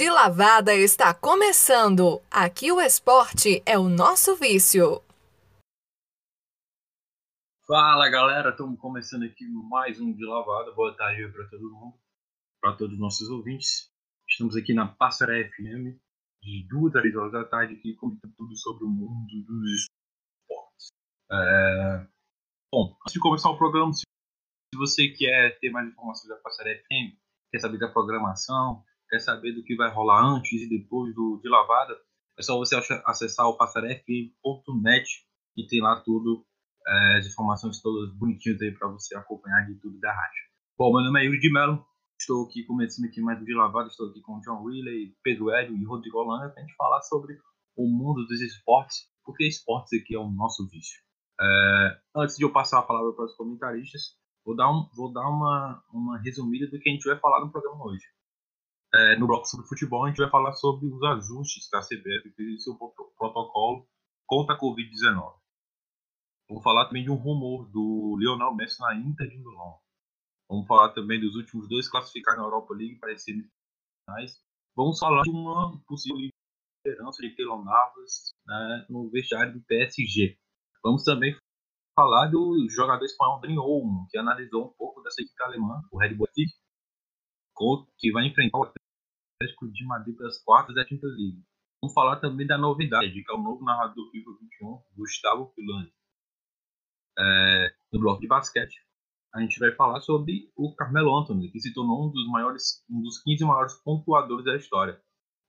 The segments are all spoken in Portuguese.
De Lavada está começando. Aqui o esporte é o nosso vício. Fala galera, estamos começando aqui mais um De Lavada. Boa tarde para todo mundo, para todos os nossos ouvintes. Estamos aqui na Passaré FM, de duas a três horas da tarde, aqui comentando tudo sobre o mundo dos esportes. É... Bom, antes de começar o programa, se você quer ter mais informações da Passaré FM, quer saber da programação, quer saber do que vai rolar antes e depois do de lavada, é só você acessar o passarefm.net e tem lá tudo, é, as informações todas bonitinhas aí para você acompanhar de tudo da rádio. Bom, meu nome é Yuri de Mello, estou aqui começando aqui mais do de lavada, estou aqui com o John Willey, Pedro Hélio e Rodrigo Holanda para a gente falar sobre o mundo dos esportes, porque esportes aqui é o nosso vício. É, antes de eu passar a palavra para os comentaristas, vou dar, um, vou dar uma, uma resumida do que a gente vai falar no programa hoje. É, no bloco sobre futebol, a gente vai falar sobre os ajustes que a CBF fez em seu protocolo contra a Covid-19. Vamos falar também de um rumor do Lionel Messi na Inter de Milão. Vamos falar também dos últimos dois classificados na Europa League para as semifinais. Vamos falar de uma possível liderança de Keylor Navas né, no vestiário do PSG. Vamos também falar do jogador espanhol Dani Olmo, que analisou um pouco dessa equipe alemã, o Red Bull que vai enfrentar o Atlético de Madrid pelas quartas da Champions League. Vamos falar também da novidade, que é o novo narrador do FIFA 21, Gustavo Pilani. É, no bloco de basquete, a gente vai falar sobre o Carmelo Anthony, que se tornou um dos maiores, um dos 15 maiores pontuadores da história.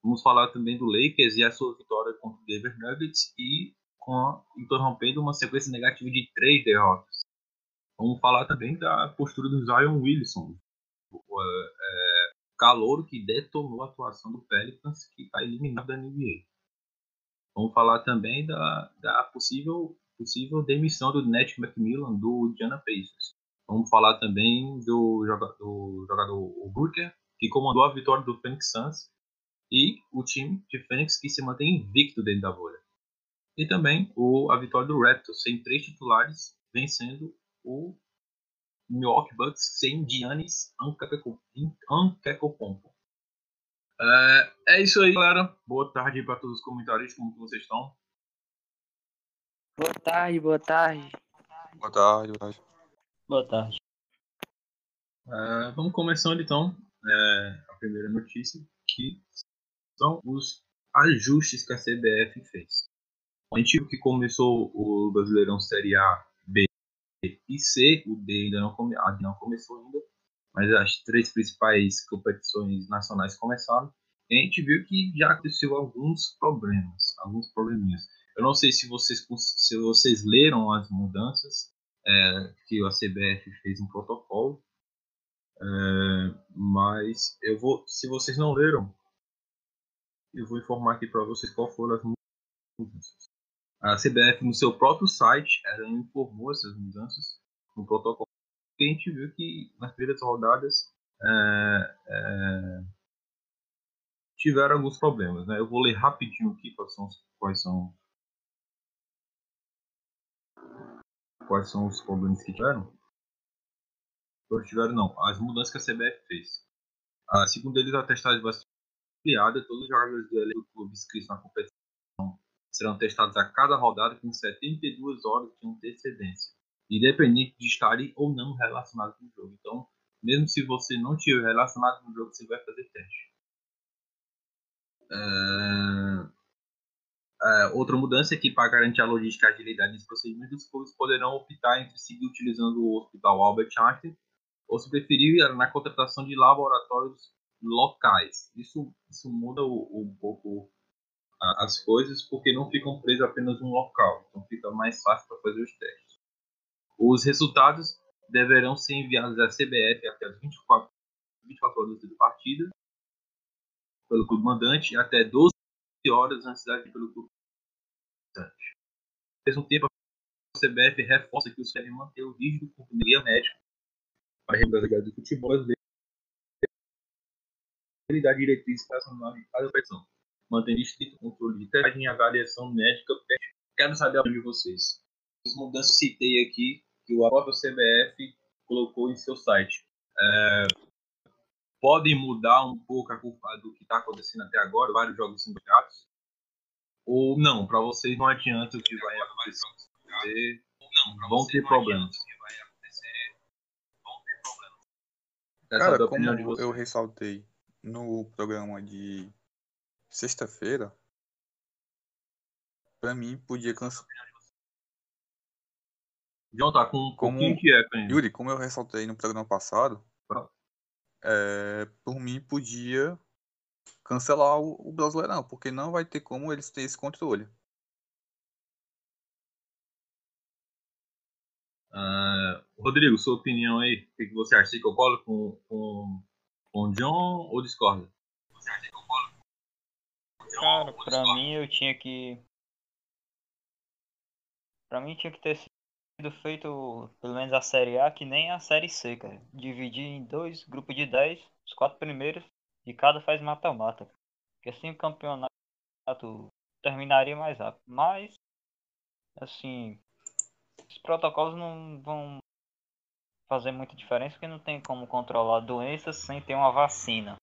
Vamos falar também do Lakers e a sua vitória contra o Denver Nuggets e com interrompendo uma sequência negativa de três derrotas. Vamos falar também da postura do Zion Wilson, calor que detonou a atuação do Pelicans, que está eliminado da NBA. Vamos falar também da, da possível, possível demissão do Nate McMillan do Indiana Pacers. Vamos falar também do do jogador Booker, que comandou a vitória do Phoenix Suns, e o time de Phoenix que se mantém invicto dentro da bolha. E também o, a vitória do Raptors, sem três titulares, vencendo o Milwaukee Bucks sem Giannis Antetokounmpo. É, é isso aí, galera. Boa tarde para todos os comentários. Como vocês estão? Boa tarde, boa tarde. Boa tarde, boa tarde. Boa tarde. É, vamos começando então. É, a primeira notícia que são os ajustes que a CBF fez. A gente viu que começou o Brasileirão Série A e C, o D ainda não, come, não começou ainda, mas as três principais competições nacionais começaram. E a gente viu que já aconteceu alguns problemas, alguns probleminhas. Eu não sei se vocês, se vocês leram as mudanças é, que a CBF fez um protocolo, é, mas eu vou, se vocês não leram, eu vou informar aqui para vocês qual foram as mudanças. A CBF, no seu próprio site, ela informou essas mudanças no protocolo. E a gente viu que nas primeiras rodadas é, é, tiveram alguns problemas. Né? Eu vou ler rapidinho aqui quais são, quais são, quais são os problemas que tiveram. Não tiveram, não. As mudanças que a CBF fez. Ah, segundo eles, a testagem vai ser ampliada. Todos os jogadores do clube inscritos na competição serão testados a cada rodada com 72 horas de antecedência, independente de estarem ou não relacionados com o jogo. Então, mesmo se você não estiver relacionado com o jogo, você vai fazer teste. É... É, outra mudança é que, para garantir a logística e a agilidade dos procedimentos, os clubes poderão optar entre seguir utilizando o Hospital Albert Einstein ou, se preferir, na contratação de laboratórios locais. Isso, isso muda um pouco as coisas porque não ficam presos apenas num local, então fica mais fácil para fazer os testes. Os resultados deverão ser enviados à CBF até as 24, 24 horas de partida pelo clube mandante até 12 horas antes da pelo clube mandante. Ao mesmo tempo, a CBF reforça que os deve manter o rígido cumprimento médico para a regularidade do futebol brasileiro e dar diretrizes para a competição mantendo estrito controle de testagem e avaliação médica. Quero saber de vocês. As mudanças que citei aqui, que o próprio CBF colocou em seu site. É, podem mudar um pouco a culpa do que está acontecendo até agora, vários jogos simultâneos? Ou não, para vocês não adianta o que vai acontecer, vão ter problemas. Cara, como eu ressaltei no programa de sexta-feira, pra mim podia cancelar. John tá com como, pouquinho de eco ainda. Yuri, como eu ressaltei no programa passado, é, por mim podia cancelar o, o Brasileirão, porque não vai ter como eles terem esse controle. Uh, Rodrigo, sua opinião aí, o que você acha? Você concorda com, com, com o John ou discorda? Cara, pra mim eu tinha que. Pra mim tinha que ter sido feito pelo menos a série A que nem a série C, cara. Dividir em dois grupos de 10, os quatro primeiros, e cada faz mata-mata. Porque assim o campeonato terminaria mais rápido. Mas, assim, os protocolos não vão fazer muita diferença porque não tem como controlar doenças sem ter uma vacina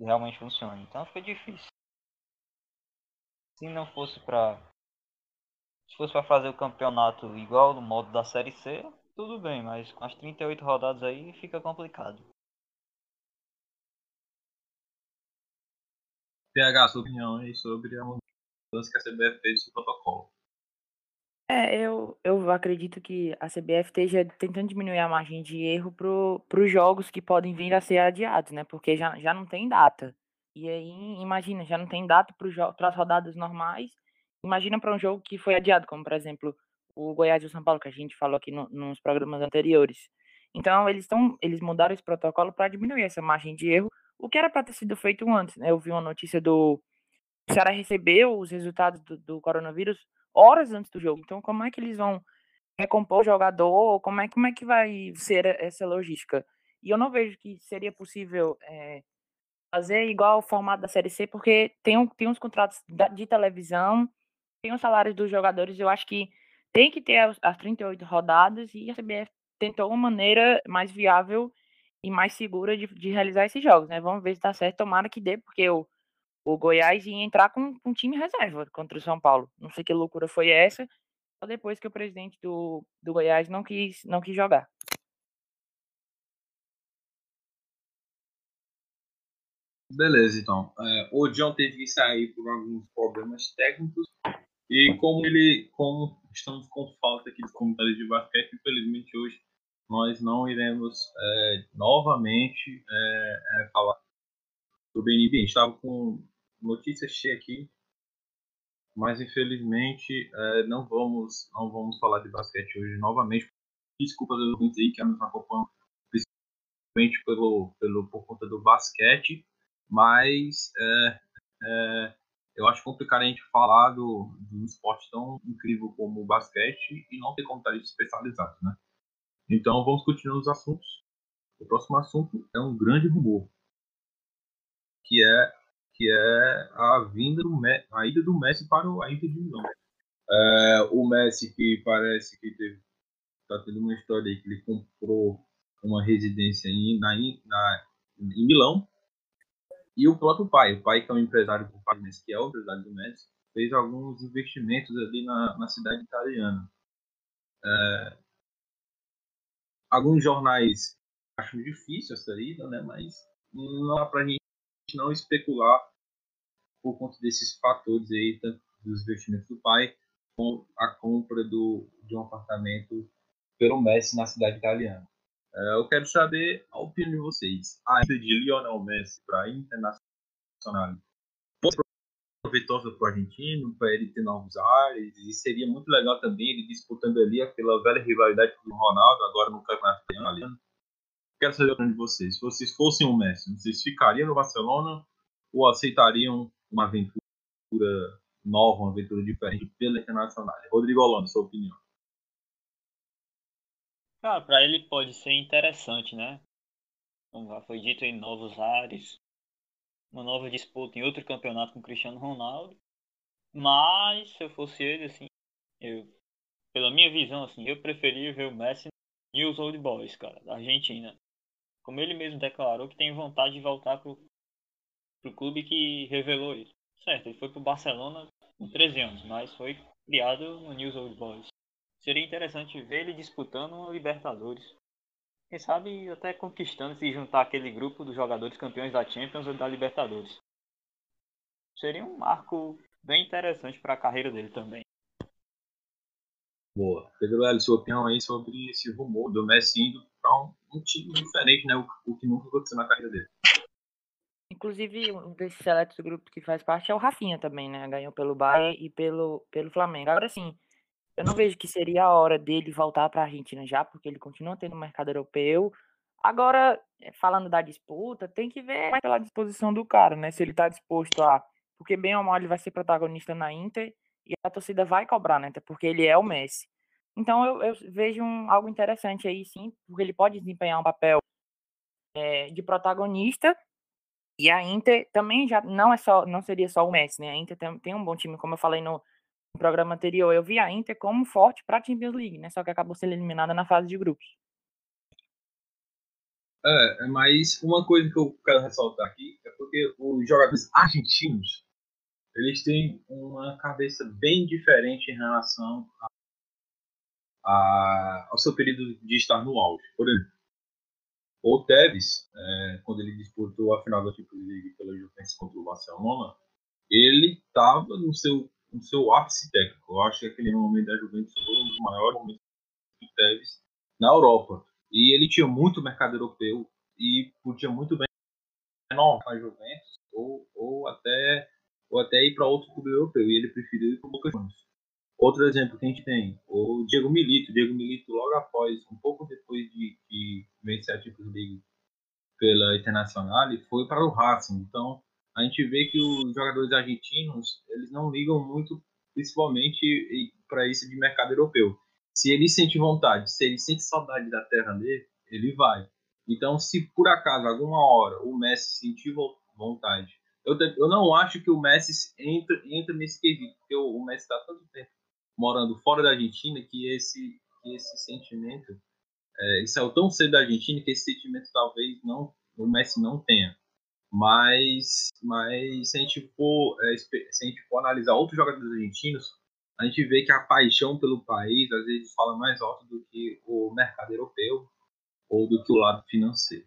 que realmente funcione. Então fica difícil. Se não fosse para se fosse para fazer o campeonato igual no modo da série C, tudo bem, mas com as 38 rodadas aí fica complicado. PH, sua opinião aí sobre a mudança que a CBF fez no protocolo. É, eu, eu acredito que a CBF esteja tentando diminuir a margem de erro para os jogos que podem vir a ser adiados, né? Porque já, já não tem data. E aí, imagina, já não tem data para as rodadas normais. Imagina para um jogo que foi adiado, como por exemplo o Goiás e o São Paulo, que a gente falou aqui no, nos programas anteriores. Então, eles estão, eles mudaram esse protocolo para diminuir essa margem de erro, o que era para ter sido feito antes, né? Eu vi uma notícia do o Ceará recebeu os resultados do, do coronavírus horas antes do jogo. Então, como é que eles vão recompor o jogador? Como é, como é que vai ser essa logística? E eu não vejo que seria possível é, fazer igual o formato da Série C, porque tem, tem uns contratos de televisão, tem os salários dos jogadores. Eu acho que tem que ter as, as 38 rodadas e a CBF tentou uma maneira mais viável e mais segura de, de realizar esses jogos, né? Vamos ver se dá certo. Tomara que dê, porque o o Goiás ia entrar com, um time reserva contra o São Paulo. Não sei que loucura foi essa, só depois que o presidente do, do Goiás não quis, não quis jogar. Beleza, então. É, o John teve que sair por alguns problemas técnicos e como ele, como estamos com falta aqui de comentários de basquete, infelizmente hoje nós não iremos é, novamente é, é falar sobre NBA. Estava com notícias cheias aqui, mas infelizmente é, não vamos não vamos falar de basquete hoje novamente. Desculpa aos ouvintes aí que nos acompanham, principalmente pelo, pelo, por conta do basquete, mas é, é, eu acho complicado a gente falar do, de um esporte tão incrível como o basquete e não ter comentários especializados, né? Então vamos continuar os assuntos. O próximo assunto é um grande rumor, que é que é a vinda do a ida do Messi para a Inter de Milão. É, o Messi que parece que teve tá tendo uma história aí que ele comprou uma residência em, na, na, em Milão e o próprio pai, o pai que é um empresário do Messi, que é o empresário do Messi, fez alguns investimentos ali na, na cidade italiana. É, alguns jornais acham difícil essa ida, né? Mas não dá pra gente não especular por conta desses fatores aí, tanto dos investimentos do pai, com a compra do, de um apartamento pelo Messi na cidade italiana. É, eu quero saber a opinião de vocês. A ida de Lionel Messi para Internacional foi proveitosa para o argentino, para ele ter novos ares, e seria muito legal também ele disputando ali aquela velha rivalidade com o Ronaldo, agora no campeonato italiano. Quero saber a opinião de vocês. Se vocês fossem o Messi, vocês ficariam no Barcelona ou aceitariam uma aventura nova, uma aventura diferente pela Internacional. Rodrigo Holanda, sua opinião. Cara, para ele pode ser interessante, né? Como já foi dito em novos ares, uma nova disputa em outro campeonato com Cristiano Ronaldo. Mas se eu fosse ele, assim, eu, pela minha visão, assim, eu preferia ver o Messi e os Old Boys, cara, da Argentina. como ele mesmo declarou, que tem vontade de voltar pro, pro clube que revelou isso. Certo, ele foi pro Barcelona com 13 anos, mas foi criado no News Old Boys. Seria interessante ver ele disputando uma Libertadores. Quem sabe até conquistando se juntar aquele grupo dos jogadores campeões da Champions ou da Libertadores. Seria um marco bem interessante para a carreira dele também. Boa. Pedro Hélio, sua opinião aí sobre esse rumor do Messi indo para um, um, time diferente, né? O, o, que nunca aconteceu na carreira dele. Inclusive, um desses seletos grupos que faz parte é o Rafinha também, né? Ganhou pelo Bayern e pelo, pelo Flamengo. Agora sim, eu não vejo que seria a hora dele voltar para a Argentina já, porque ele continua tendo mercado europeu. Agora, eh, falando da disputa, tem que ver pela disposição do cara, né? Se ele está disposto a. Porque bem ou mal ele vai ser protagonista na Inter e a torcida vai cobrar, né? Porque ele é o Messi. Então eu, eu vejo um, algo interessante aí, sim, porque ele pode desempenhar um papel é, de protagonista. E a Inter também já não é só, não seria só o Messi, né? A Inter tem, tem um bom time, como eu falei no, programa anterior. Eu vi a Inter como forte para a Champions League, né? Só que acabou sendo eliminada na fase de grupos. É, mas uma coisa que eu quero ressaltar aqui é porque os jogadores argentinos eles têm uma cabeça bem diferente em relação a, a, ao seu período de estar no auge. Por exemplo, o Tevez, é, quando ele disputou a final da Champions League pela Juventus contra o Barcelona, ele estava no seu, no seu ápice técnico. Eu acho que aquele momento da Juventus foi um dos maiores momentos do Tevez na Europa. E ele tinha muito mercado europeu e podia muito bem renovar a Juventus ou, ou até ou até ir para outro clube europeu, e ele preferiu ir para o Boca Juniors. Outro exemplo que a gente tem, o Diego Milito. Diego Milito, logo após, um pouco depois de, de vencer a Champions League pela Internacional, foi para o Racing. Então, a gente vê que os jogadores argentinos, eles não ligam muito, principalmente para isso de mercado europeu. Se ele sente vontade, se ele sente saudade da terra dele, ele vai. Então, se por acaso, alguma hora, o Messi sentir vontade eu, eu não acho que o Messi entra, entra nesse quesito, porque o Messi está tanto tempo morando fora da Argentina que esse, que esse sentimento é, ele saiu tão cedo da Argentina que esse sentimento talvez não o Messi não tenha. Mas, mas se a gente for, é, se a gente for analisar outros jogadores argentinos, a gente vê que a paixão pelo país às vezes fala mais alto do que o mercado europeu ou do que o lado financeiro.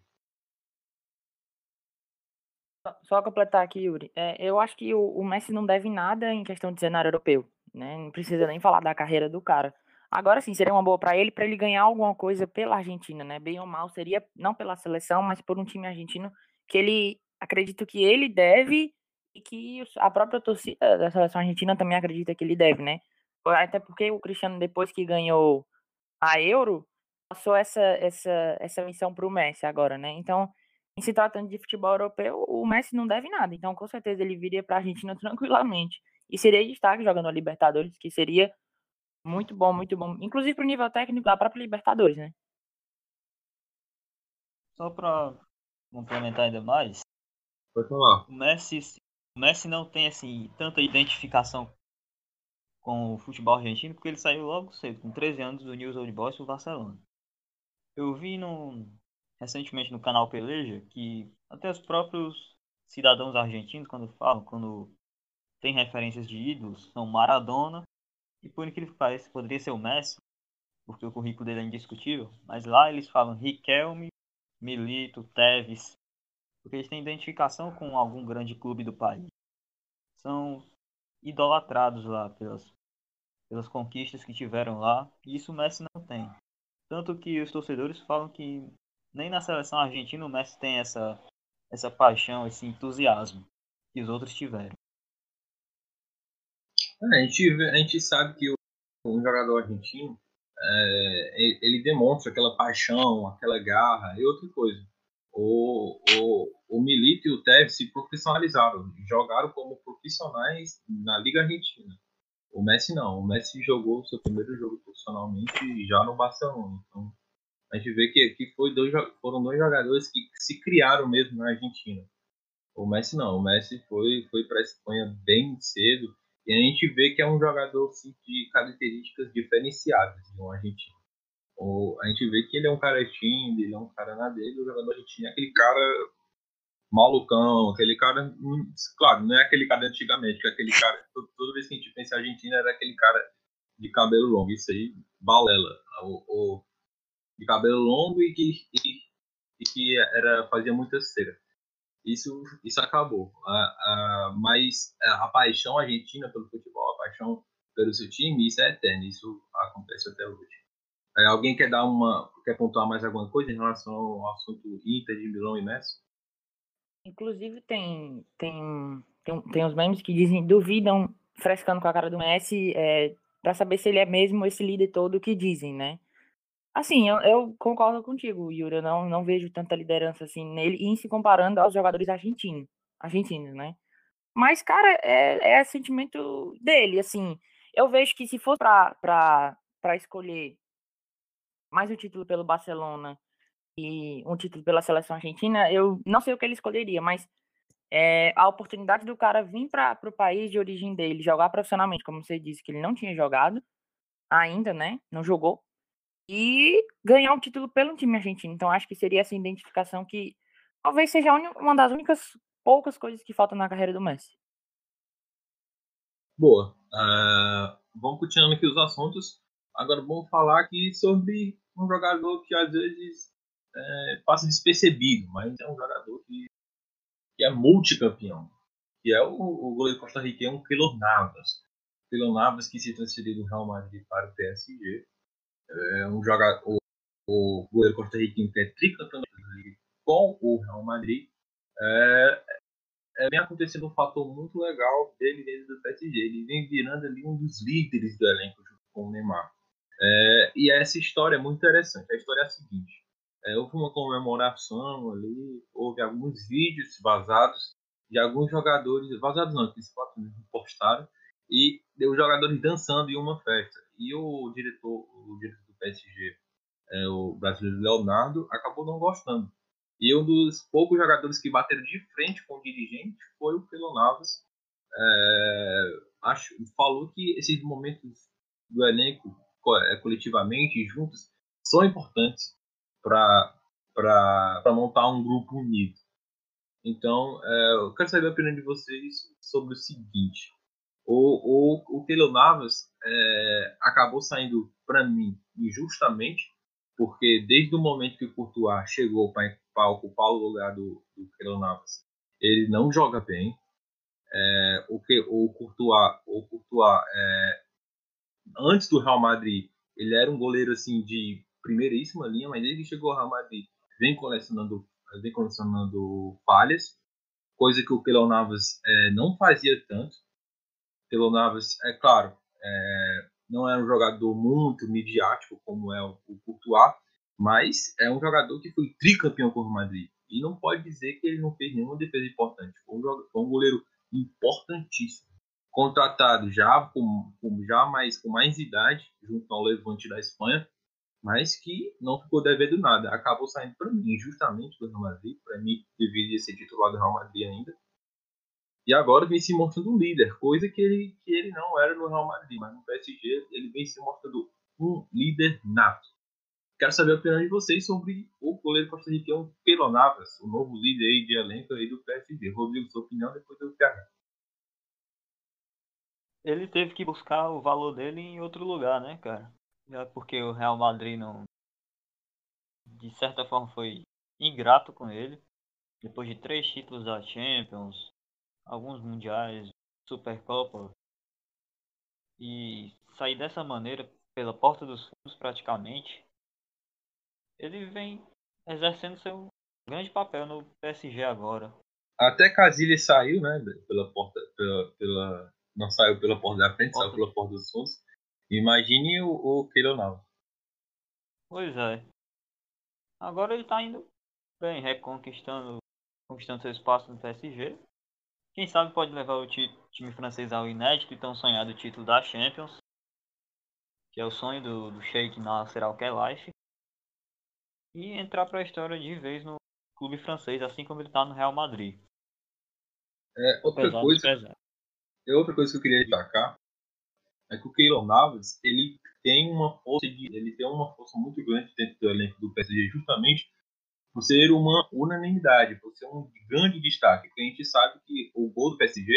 Só completar aqui, Yuri. É, eu acho que o, o, Messi não deve nada em questão de cenário europeu. Né? Não precisa nem falar da carreira do cara. Agora sim, seria uma boa para ele, para ele ganhar alguma coisa pela Argentina, né? Bem ou mal, seria não pela seleção, mas por um time argentino que ele acredito que ele deve e que a própria torcida da seleção argentina também acredita que ele deve, né? Até porque o Cristiano, depois que ganhou a Euro, passou essa, essa, essa missão para o Messi agora, né? Então, em se tratando de futebol europeu, o Messi não deve nada. Então, com certeza, ele viria para a Argentina tranquilamente. E seria destaque jogando a Libertadores, que seria muito bom, muito bom. Inclusive para o nível técnico da própria Libertadores, né? Só para complementar ainda mais. Pode falar. O Messi, o Messi não tem assim tanta identificação com o futebol argentino porque ele saiu logo cedo, com 13 anos, do News Old Boys do Barcelona. Eu vi num, recentemente no canal Peleja que até os próprios cidadãos argentinos, quando falam, quando tem referências de ídolos, são Maradona e por incrível que pareça, poderia ser o Messi, porque o currículo dele é indiscutível, mas lá eles falam Riquelme, Milito, Tevez, porque eles têm identificação com algum grande clube do país. São idolatrados lá pelas, pelas conquistas que tiveram lá, e isso o Messi não tem. Tanto que os torcedores falam que nem na seleção argentina o Messi tem essa, essa paixão, esse entusiasmo que os outros tiveram. É, a, gente, a gente sabe que um jogador argentino é, ele demonstra aquela paixão, aquela garra e outra coisa. O, o, o Milito e o Tevez se profissionalizaram, jogaram como profissionais na Liga Argentina. O Messi não, o Messi jogou seu primeiro jogo profissionalmente já no Barcelona. Então, a gente vê que, que foi dois, foram dois jogadores que se criaram mesmo na Argentina. O Messi não, o Messi foi, foi para a Espanha bem cedo e a gente vê que é um jogador assim, de características diferenciadas de um argentino. O, a gente vê que ele é um cara tímido, ele é um cara na dele, o jogador argentino é aquele cara malucão, aquele cara, hum, claro, não é aquele cara antigamente, que é aquele cara, toda vez que a gente pensa em Argentina era aquele cara de cabelo longo, isso aí, balela, o, o de cabelo longo e que, e, e que era, fazia muita cera. Isso, isso acabou. A, a, mas a, paixão argentina pelo futebol, a paixão pelo seu time, isso é eterno, isso acontece até hoje. É, alguém quer dar uma, quer pontuar mais alguma coisa em relação ao assunto Inter de Milão e Messi? Inclusive tem tem tem, tem uns memes que dizem duvidam frescando com a cara do Messi é, para saber se ele é mesmo esse líder todo que dizem, né? Assim, eu, eu concordo contigo, Yuri. Eu não, não vejo tanta liderança assim nele, em se comparando aos jogadores argentinos, argentinos, né? Mas, cara, é, é sentimento dele, assim. Eu vejo que se for para escolher mais um título pelo Barcelona e um título pela seleção argentina, eu não sei o que ele escolheria, mas é, a oportunidade do cara vir para o país de origem dele, jogar profissionalmente, como você disse, que ele não tinha jogado ainda, né? Não jogou. E ganhar um título pelo time argentino. Então, acho que seria essa identificação que talvez seja uma das únicas poucas coisas que faltam na carreira do Messi. Boa. Uh, vamos continuando aqui os assuntos. Agora vamos falar aqui sobre um jogador que às vezes é, passa despercebido, mas é um jogador que, que é multicampeão, que é o, o goleiro costarriquenho Keylor Navas. Keylor Navas que se transferiu do Real Madrid para o PSG. É um jogador, o, o goleiro costarriquenho que é tricampeão com o Real Madrid. É, é, vem acontecendo um fator muito legal dele dentro do PSG. Ele vem virando ali um dos líderes do elenco junto com o Neymar. É, e essa história é muito interessante. A história é a seguinte: é, houve uma comemoração ali, houve alguns vídeos vazados de alguns jogadores, vazados não, que eles postaram, e os jogadores dançando em uma festa. E o diretor, o diretor do PSG, é, o brasileiro Leonardo, acabou não gostando. E um dos poucos jogadores que bateram de frente com o dirigente foi o Felo Navas. É, acho, falou que esses momentos do elenco é, coletivamente, juntos, são importantes para montar um grupo unido. Então, é, eu quero saber a opinião de vocês sobre o seguinte. O, o, o Keylor Navas é, acabou saindo, para mim, injustamente, porque desde o momento que o Courtois chegou para ocupar o lugar do, do Keylor Navas, ele não joga bem. É, o que o Courtois, o Courtois é, antes do Real Madrid, ele era um goleiro assim de primeiríssima linha, mas desde que chegou ao Real Madrid, vem colecionando, vem colecionando falhas, coisa que o Keylor Navas é, não fazia tanto. Keylor Navas, é claro, é, não é um jogador muito midiático como é o, o Courtois, mas é um jogador que foi tricampeão com o Madrid. E não pode dizer que ele não fez nenhuma defesa importante. Foi um, jogador, foi um goleiro importantíssimo contratado já com, com, já mais com mais idade junto ao Levante da Espanha, mas que não ficou devendo nada. Acabou saindo para mim injustamente do Real Madrid, para mim deveria ser titular do Real Madrid ainda. E agora vem se mostrando um líder, coisa que ele, que ele não era no Real Madrid, mas no PSG ele vem se mostrando um líder nato. Quero saber a opinião de vocês sobre o goleiro costarriquenho Pelo Navas, o novo líder aí de elenco aí do PSG. Rodrigo, sua opinião depois do PH ele teve que buscar o valor dele em outro lugar, né, cara? Já porque o Real Madrid não. De certa forma foi ingrato com ele. Depois de três títulos da Champions, alguns mundiais, Supercopa. E sair dessa maneira, pela porta dos fundos praticamente. Ele vem exercendo seu grande papel no PSG agora. Até Casillas saiu, né? Pela porta. pela, pela não saiu pela porta da frente, saiu pela porta dos fundos. Imagine o, o. Pois é. Agora ele tá indo bem, reconquistando conquistando seu espaço no PSG. Quem sabe pode levar o time francês ao inédito e tão sonhado título da Champions. Que é o sonho do, do Sheikh Nasser Al-Khelaifi. E entrar para a história de vez no clube francês, assim como ele está no Real Madrid. É, outra coisa, é outra coisa que eu queria destacar é que o Keylor Navas, ele tem uma força de, ele tem uma força muito grande dentro do elenco do PSG justamente por ser uma unanimidade, por ser um grande destaque. Porque a gente sabe que o gol do PSG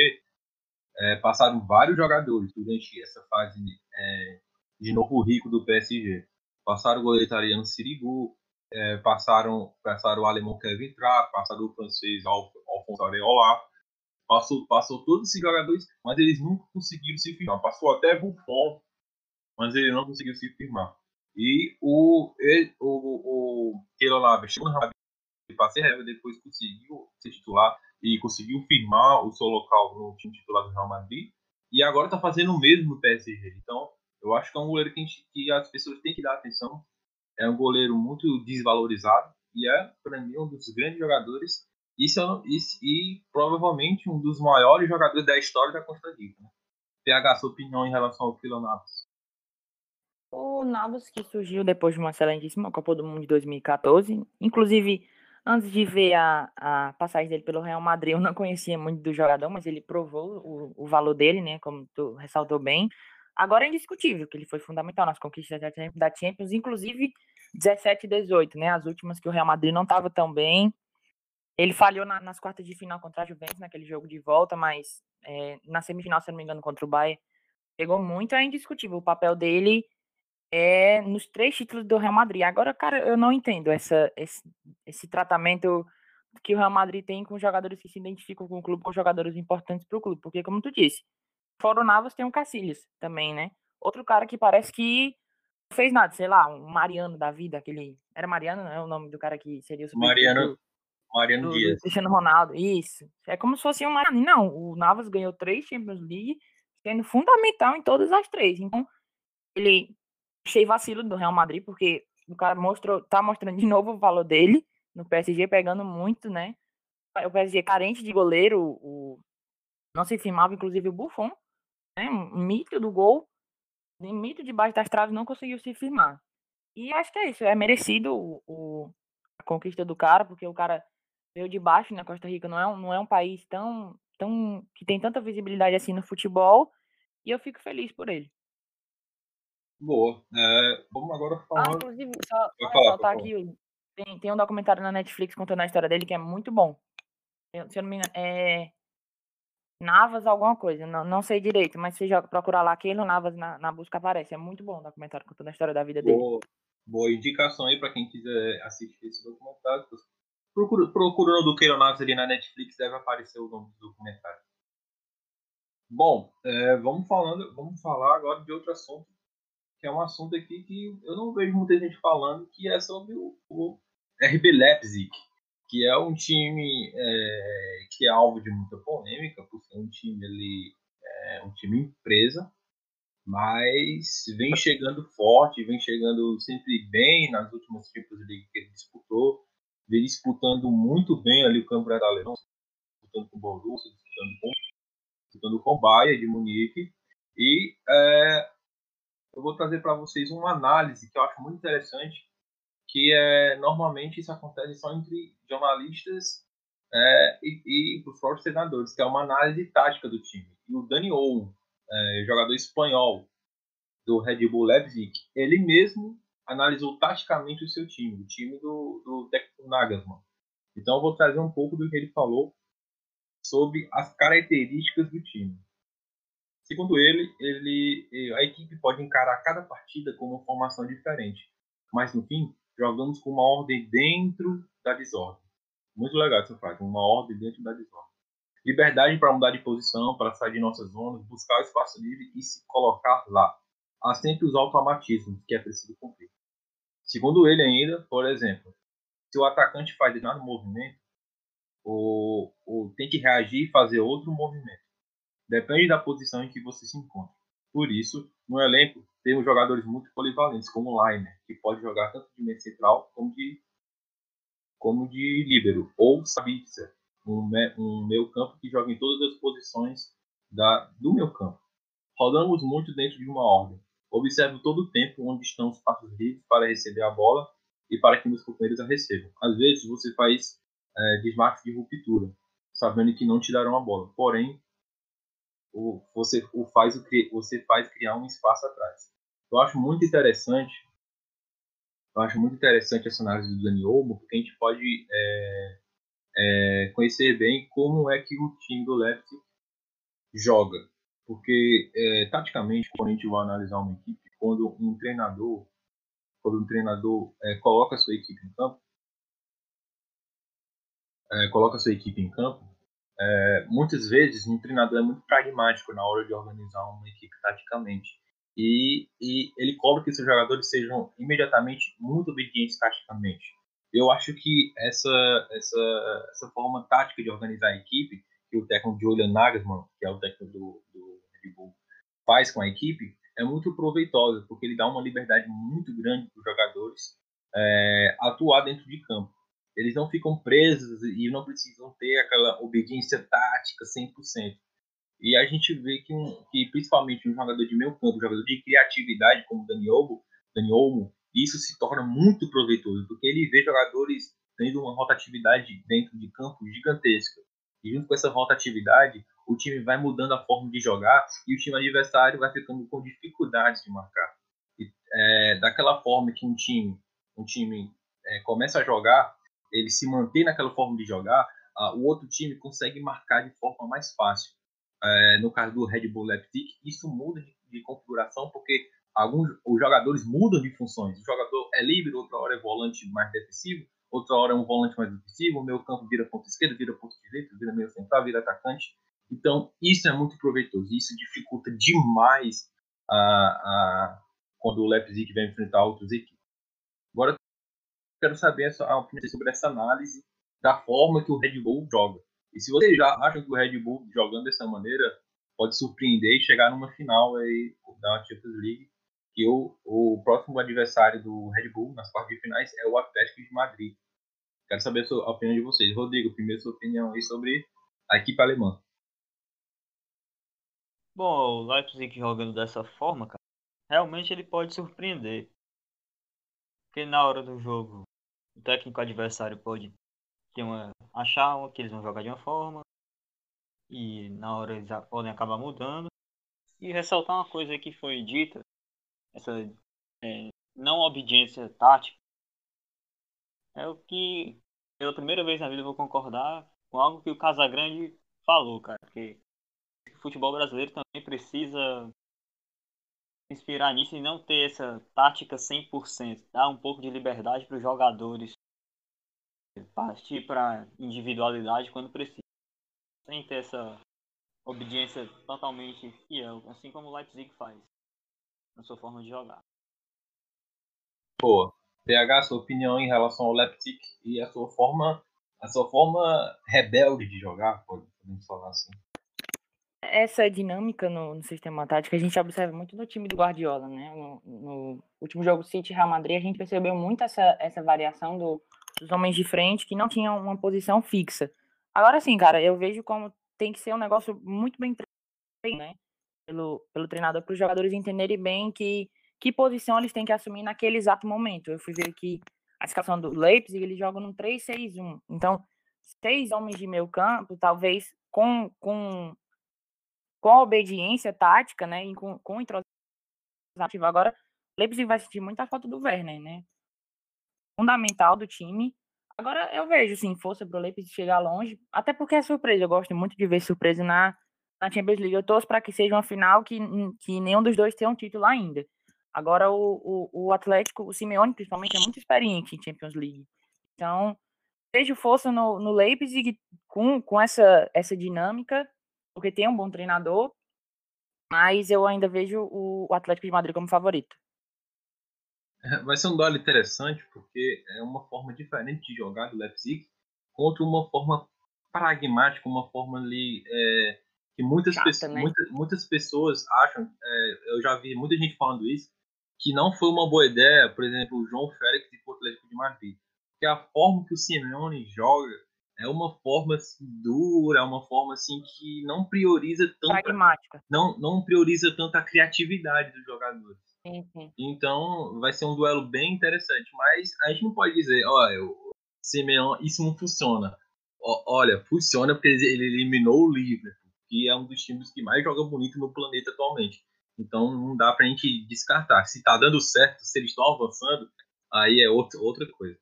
é, passaram vários jogadores durante essa fase é, de novo rico do PSG. Passaram o goleiro italiano Sirigu, é, passaram, passaram o alemão Kevin Trapp, passaram o francês Alfonso Areola, passou, passou todos esses jogadores, mas eles nunca conseguiram se firmar. Passou até Buffon, mas ele não conseguiu se firmar. E o, ele, o, o Navas chegou no passei raiva, depois conseguiu ser titular e conseguiu firmar o seu local no time titular do Real Madrid. E agora está fazendo o mesmo no PSG. Então, eu acho que é um goleiro que, gente, que as pessoas têm que dar atenção. É um goleiro muito desvalorizado e é, para mim, um dos grandes jogadores e, e, provavelmente um dos maiores jogadores da história da Costa Rica. Né? PH, sua opinião em relação ao Kilo Navas? O Navas que surgiu depois de uma excelentíssima Copa do Mundo de 2014. Inclusive, antes de ver a, a passagem dele pelo Real Madrid, eu não conhecia muito do jogador, mas ele provou o, o valor dele, né? Como tu ressaltou bem. Agora é indiscutível que ele foi fundamental nas conquistas da Champions, inclusive 17 e 18, né? As últimas que o Real Madrid não estava tão bem. Ele falhou na, nas quartas de final contra a Juventus, naquele jogo de volta, mas é, na semifinal, se não me engano, contra o Bayern, pegou muito. É indiscutível o papel dele é nos três títulos do Real Madrid. Agora, cara, eu não entendo essa, esse, esse tratamento que o Real Madrid tem com jogadores que se identificam com o clube, com jogadores importantes para o clube. Porque, como tu disse, fora o Navas tem o Cacilhas também, né? Outro cara que parece que não fez nada, sei lá, um Mariano da vida, aquele. Era Mariano, não é o nome do cara que seria o Mariano, do, Mariano do, Dias. Do Cristiano Ronaldo, isso. É como se fosse um Mariano. Não, o Navas ganhou três Champions League, sendo fundamental em todas as três. Então, ele achei vacilo do Real Madrid, porque o cara mostrou, tá mostrando de novo o valor dele no PSG, pegando muito, né? O PSG carente de goleiro, o, não se firmava, inclusive o Buffon, né? Um mito do gol, um mito debaixo das traves, não conseguiu se firmar. E acho que é isso, é merecido o, o, a conquista do cara, porque o cara veio de baixo, né? Costa Rica não é um, não é um país tão, tão que tem tanta visibilidade assim no futebol, e eu fico feliz por ele. Boa. É, vamos agora falar. Ah, inclusive, só, só tá aqui. Tem, tem um documentário na Netflix contando a história dele que é muito bom. Eu, se eu não me engano, é. Navas alguma coisa, não, não sei direito, mas se joga, procurar lá aquele Navas na, na busca aparece. É muito bom o documentário contando a história da vida dele. Boa, boa indicação aí para quem quiser assistir esse documentário. Procura, procurando do Keiro Navas ali na Netflix, deve aparecer o nome do documentário. Bom, é, vamos falando, vamos falar agora de outro assunto que é um assunto aqui que eu não vejo muita gente falando, que é sobre o, o RB Leipzig, que é um time é, que é alvo de muita polêmica, por ser um time ali, é, um time empresa, mas vem chegando forte, vem chegando sempre bem nas últimas Champions League que ele disputou, vem disputando muito bem ali o campeonato alemão, disputando com o Borussia, disputando com, disputando com o Bayern de Munique, e é, eu vou trazer para vocês uma análise que eu acho muito interessante, que é normalmente isso acontece só entre jornalistas é, e, e os próprios treinadores, que é uma análise tática do time. E o Dani Olmo, é, jogador espanhol do Red Bull Leipzig, ele mesmo analisou taticamente o seu time, o time do, do Nagelsmann. Então eu vou trazer um pouco do que ele falou sobre as características do time. Segundo ele, ele, a equipe pode encarar cada partida com uma formação diferente, mas no fim jogamos com uma ordem dentro da desordem. Muito legal essa frase, uma ordem dentro da desordem. Liberdade para mudar de posição, para sair de nossas zonas, buscar o espaço livre e se colocar lá. Há sempre os automatismos que é preciso cumprir. Segundo ele ainda, por exemplo, se o atacante faz determinado movimento, ou, ou tem que reagir e fazer outro movimento. Depende da posição em que você se encontra. Por isso, no elenco, temos jogadores muito polivalentes, como o Liner, que pode jogar tanto de meio central como de, como de líbero, ou Sabitzer, um, um meio campo que joga em todas as posições da, do meu campo. Rodamos muito dentro de uma ordem. Observo todo o tempo onde estão os passos livres para receber a bola e para que meus companheiros a recebam. Às vezes você faz é, de ruptura, sabendo que não te darão a bola. Porém, o, você, o faz, o, você faz criar um espaço atrás. eu acho muito interessante, eu acho muito interessante essa análise do Dani Olmo, porque a gente pode é, é, conhecer bem como é que o time do Leipzig joga. Porque, é, taticamente, quando a gente vai analisar uma equipe, quando um treinador, quando um treinador é, coloca a sua equipe em campo, é, coloca a sua equipe em campo, é, muitas vezes um treinador é muito pragmático na hora de organizar uma equipe taticamente. E, e ele cobra que seus jogadores sejam imediatamente muito obedientes taticamente. Eu acho que essa, essa, essa forma tática de organizar a equipe, que o técnico Julian Nagelsmann, que é o técnico do, do Red Bull, faz com a equipe, é muito proveitosa, porque ele dá uma liberdade muito grande para os jogadores é, atuar dentro de campo eles não ficam presos e não precisam ter aquela obediência tática 100%. E a gente vê que, um, que principalmente um jogador de meio campo, um jogador de criatividade como Dani Olmo, Dani Olmo, isso se torna muito proveitoso, porque ele vê jogadores tendo uma rotatividade dentro de campo gigantesca. E junto com essa rotatividade, o time vai mudando a forma de jogar e o time adversário vai ficando com dificuldades de marcar. E, é, daquela forma que um time, um time é, começa a jogar, ele se manter naquela forma de jogar, o outro time consegue marcar de forma mais fácil. Uh, no caso do Red Bull Leipzig, isso muda de, configuração porque alguns os jogadores mudam de funções. O jogador é livre, outra hora é volante mais defensivo, outra hora é um volante mais defensivo, o meio campo vira ponto esquerdo, vira ponto direito, vira meio central, vira atacante. Então, isso é muito proveitoso. Isso dificulta demais uh, quando o Leipzig vai enfrentar outras equipes. Agora, quero saber a opinião sobre essa análise da forma que o Red Bull joga. E se vocês já acham que o Red Bull jogando dessa maneira pode surpreender e chegar numa final aí da Champions League, que o, o próximo adversário do Red Bull nas quartas de finais é o Atlético de Madrid. Quero saber a, sua, a opinião de vocês. Rodrigo, primeiro sua opinião aí sobre a equipe alemã. Bom, o Leipzig jogando dessa forma, cara, realmente ele pode surpreender. Porque na hora do jogo, o técnico adversário pode ter uma, achar que eles vão jogar de uma forma e na hora eles podem acabar mudando. E ressaltar uma coisa que foi dita, essa é, não obediência tática, é o que pela primeira vez na vida vou concordar com algo que o Casagrande falou, cara, que o futebol brasileiro também precisa inspirar nisso e não ter essa tática 100%, dar um pouco de liberdade para os jogadores partir para individualidade quando precisa, sem ter essa obediência totalmente fiel, assim como o Leipzig faz na sua forma de jogar. Boa. PH, sua opinião em relação ao Leipzig e a sua forma, a sua forma rebelde de jogar, podemos falar assim essa dinâmica no, no, sistema tático a gente observa muito no time do Guardiola, né? No, no último jogo City Real Madrid a gente percebeu muito essa, essa variação do, dos homens de frente que não tinham uma posição fixa. Agora sim, cara, eu vejo como tem que ser um negócio muito bem treinado, né? Pelo, pelo treinador para os jogadores entenderem bem que que posição eles têm que assumir naquele exato momento. Eu fui ver aqui a escalação do Leipzig, eles jogam no 3-6-1. Então, seis homens de meio campo, talvez com, com com a obediência tática, né, e com, com o entrosamento agora, o Leipzig vai sentir muita falta do Werner, né? Fundamental do time. Agora eu vejo, sim, força pro Leipzig chegar longe, até porque é surpresa. Eu gosto muito de ver surpresa na, na Champions League. Eu torço para que seja uma final que, que nenhum dos dois tenha um título ainda. Agora, o, o, o Atlético, o Simeone, principalmente, é muito experiente em Champions League. Então, vejo força no, no Leipzig com, com essa, essa dinâmica porque tem um bom treinador, mas eu ainda vejo o Atlético de Madrid como favorito. É, vai ser um duelo interessante, porque é uma forma diferente de jogar do Leipzig contra uma forma pragmática, uma forma ali é, que muitas, Chata, pessoas, né? muitas, muitas pessoas acham, é, eu já vi muita gente falando isso, que não foi uma boa ideia, por exemplo, o João Félix e o Atlético de Madrid. Porque a forma que o Simeone joga é uma forma assim, dura, é uma forma assim que não prioriza tanto pragmática. Não, não prioriza tanto a criatividade dos jogadores. Então vai ser um duelo bem interessante, mas a gente não pode dizer, olha, o Simeão, isso não funciona. olha, funciona porque ele eliminou o Liverpool, que é um dos times que mais joga bonito no planeta atualmente. Então não dá pra gente descartar. Se tá dando certo, se eles estão avançando, aí é outro, outra coisa.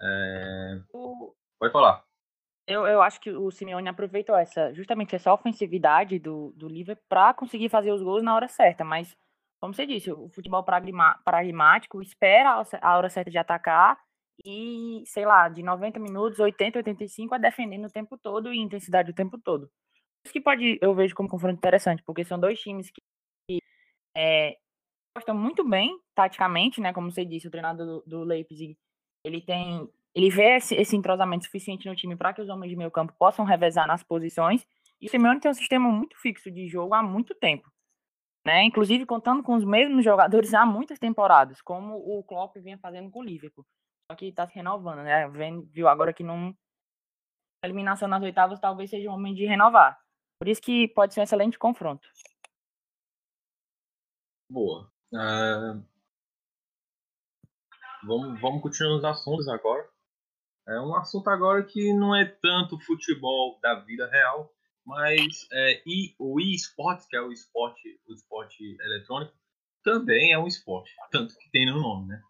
É... Pode falar. Eu, eu acho que o Simeone aproveitou essa, justamente essa ofensividade do, do Liverpool para conseguir fazer os gols na hora certa, mas como você disse, o futebol pragmático espera a hora certa de atacar e, sei lá, de 90 minutos, 80, 85 a defendendo o tempo todo e intensidade o tempo todo. Isso que pode, eu vejo como confronto interessante, porque são dois times que, que é, gostam muito bem taticamente, né? Como você disse, o treinador do, do Leipzig, ele tem, ele vê esse, esse entrosamento suficiente no time para que os homens de meio campo possam revezar nas posições. E o Simeone tem um sistema muito fixo de jogo há muito tempo né? Inclusive contando com os mesmos jogadores há muitas temporadas, como o Klopp vinha fazendo com o Liverpool. Só que está se renovando, né? Viu agora que não eliminação nas oitavas talvez seja o momento de renovar. Por isso que pode ser um excelente confronto. Boa. Uh... Vamos, vamos continuar os assuntos agora. É um assunto agora que não é tanto futebol da vida real, mas é, e, o e-sports, que é o esporte, o esporte eletrônico, também é um esporte, tanto que tem no nome, né?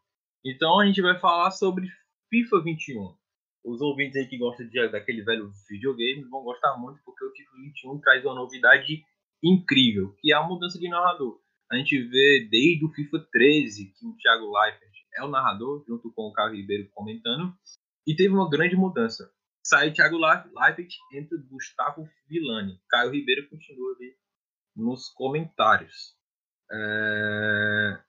Então a gente vai falar sobre FIFA 21. Os ouvintes aí que gostam de, daquele velho videogame vão gostar muito, porque o FIFA 21 traz uma novidade incrível, que é a mudança de narrador. A gente vê desde o FIFA 13 que o Thiago Leifert é o narrador, junto com o Carlos Ribeiro comentando, e teve uma grande mudança sai Thiago Leifert, entra Gustavo Villani. Caio Ribeiro continua ali nos comentários. É...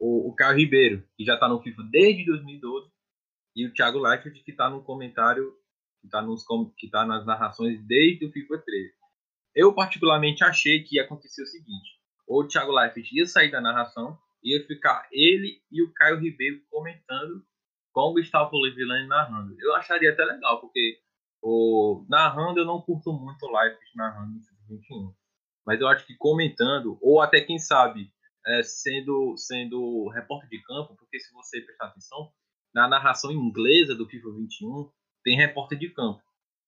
O, o Caio Ribeiro, que já está no FIFA desde 2012, e o Thiago Leifert, que está no comentário, que está tá nas narrações desde o FIFA 13. Eu, particularmente, achei que ia acontecer o seguinte: o Thiago Leifert ia sair da narração, ia ficar ele e o Caio Ribeiro comentando com o Gustavo Villani narrando. Eu acharia até legal, porque o narrando eu não curto muito live narrando no 21. Mas eu acho que comentando, ou até quem sabe, é, sendo, sendo repórter de campo, porque se você prestar atenção, na narração inglesa do FIFA 21 tem repórter de campo.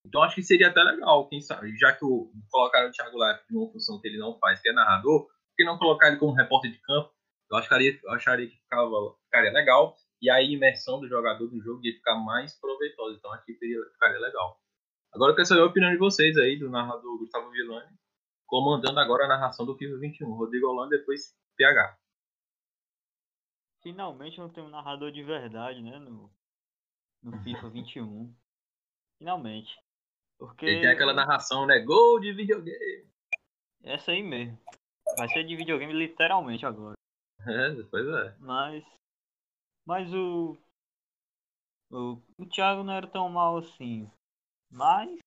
Então acho que seria até legal, quem sabe, já que o, colocaram o Thiago Leifert em uma função que ele não faz, que é narrador, por que não colocar ele como repórter de campo? Eu acharia, acharia que ficava, ficaria legal e a imersão do jogador no jogo ia ficar mais proveitosa. Então aqui ficaria legal. Agora eu quero saber a opinião de vocês aí, do narrador Gustavo Villani, comandando agora a narração do FIFA 21. Rodrigo Holanda depois PH. Finalmente não tem um narrador de verdade, né? No, no FIFA 21. Finalmente. Porque. Ele tem aquela narração, né? Gol de videogame. Essa aí mesmo. Vai ser de videogame literalmente agora. É, pois é. Mas mas o, o. O Thiago não era tão mal assim. Mas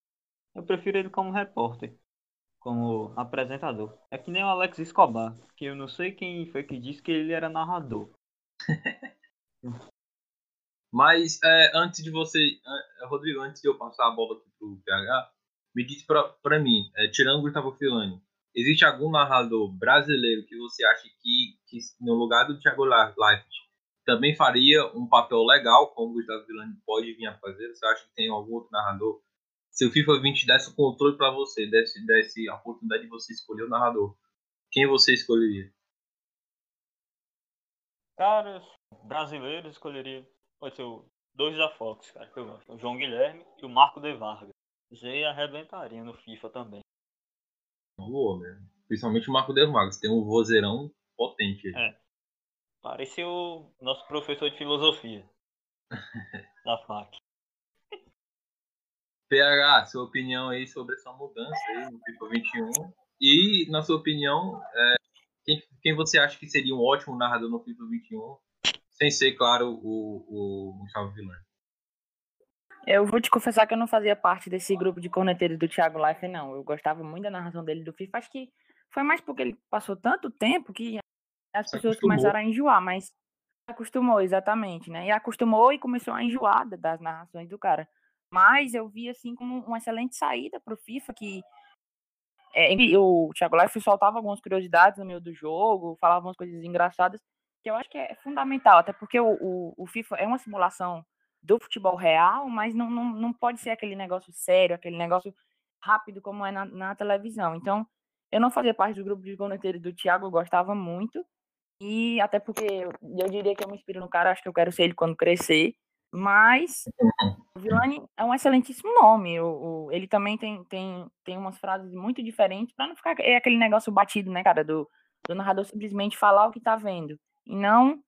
eu prefiro ele como repórter. Como apresentador. É que nem o Alex Escobar. Que eu não sei quem foi que disse que ele era narrador. Mas é, antes de você. Rodrigo, antes de eu passar a bola aqui pro PH, me diz pra, pra mim, é, tirando o Gustavo Filani, existe algum narrador brasileiro que você acha que, que no lugar do Thiago Leifert também faria um papel legal, como o Gustavo Villani pode vir a fazer. Você acha que tem algum outro narrador? Se o FIFA 20 desse o controle para você, desse, desse a oportunidade de você escolher o narrador, quem você escolheria? Cara, brasileiro escolheria. Pode ser o dois da Fox, cara, que eu gosto. O João Guilherme e o Marco De Vargas. Aí arrebentaria no FIFA também. Boa, mesmo. Principalmente o Marco De Vargas. Tem um vozeirão potente aí. É. Parece o nosso professor de filosofia da FAC. PH, sua opinião aí sobre essa mudança aí no FIFA 21 e, na sua opinião, é, quem, quem, você acha que seria um ótimo narrador no FIFA 21, sem ser, claro, o, o Gustavo Villan? Eu vou te confessar que eu não fazia parte desse grupo de corneteiros do Thiago Life, não. Eu gostava muito da narração dele do FIFA. Acho que foi mais porque ele passou tanto tempo que as Se pessoas acostumou. começaram a enjoar, mas acostumou, exatamente, né? E acostumou e começou a enjoar das narrações do cara. Mas eu vi, assim, como uma excelente saída pro FIFA, que é, o Thiago Leifert soltava algumas curiosidades no meio do jogo, falava algumas coisas engraçadas, que eu acho que é fundamental, até porque o, o, o FIFA é uma simulação do futebol real, mas não, não, não pode ser aquele negócio sério, aquele negócio rápido como é na, na televisão. Então, Eu não fazia parte do grupo de corneteiros do Thiago, eu gostava muito. E até porque eu diria que eu me inspiro no cara, acho que eu quero ser ele quando crescer. Mas o Vilani é um excelentíssimo nome. O, o, ele também tem, tem, tem umas frases muito diferentes para não ficar é aquele negócio batido, né, cara, do, do narrador simplesmente falar o que tá vendo. E não,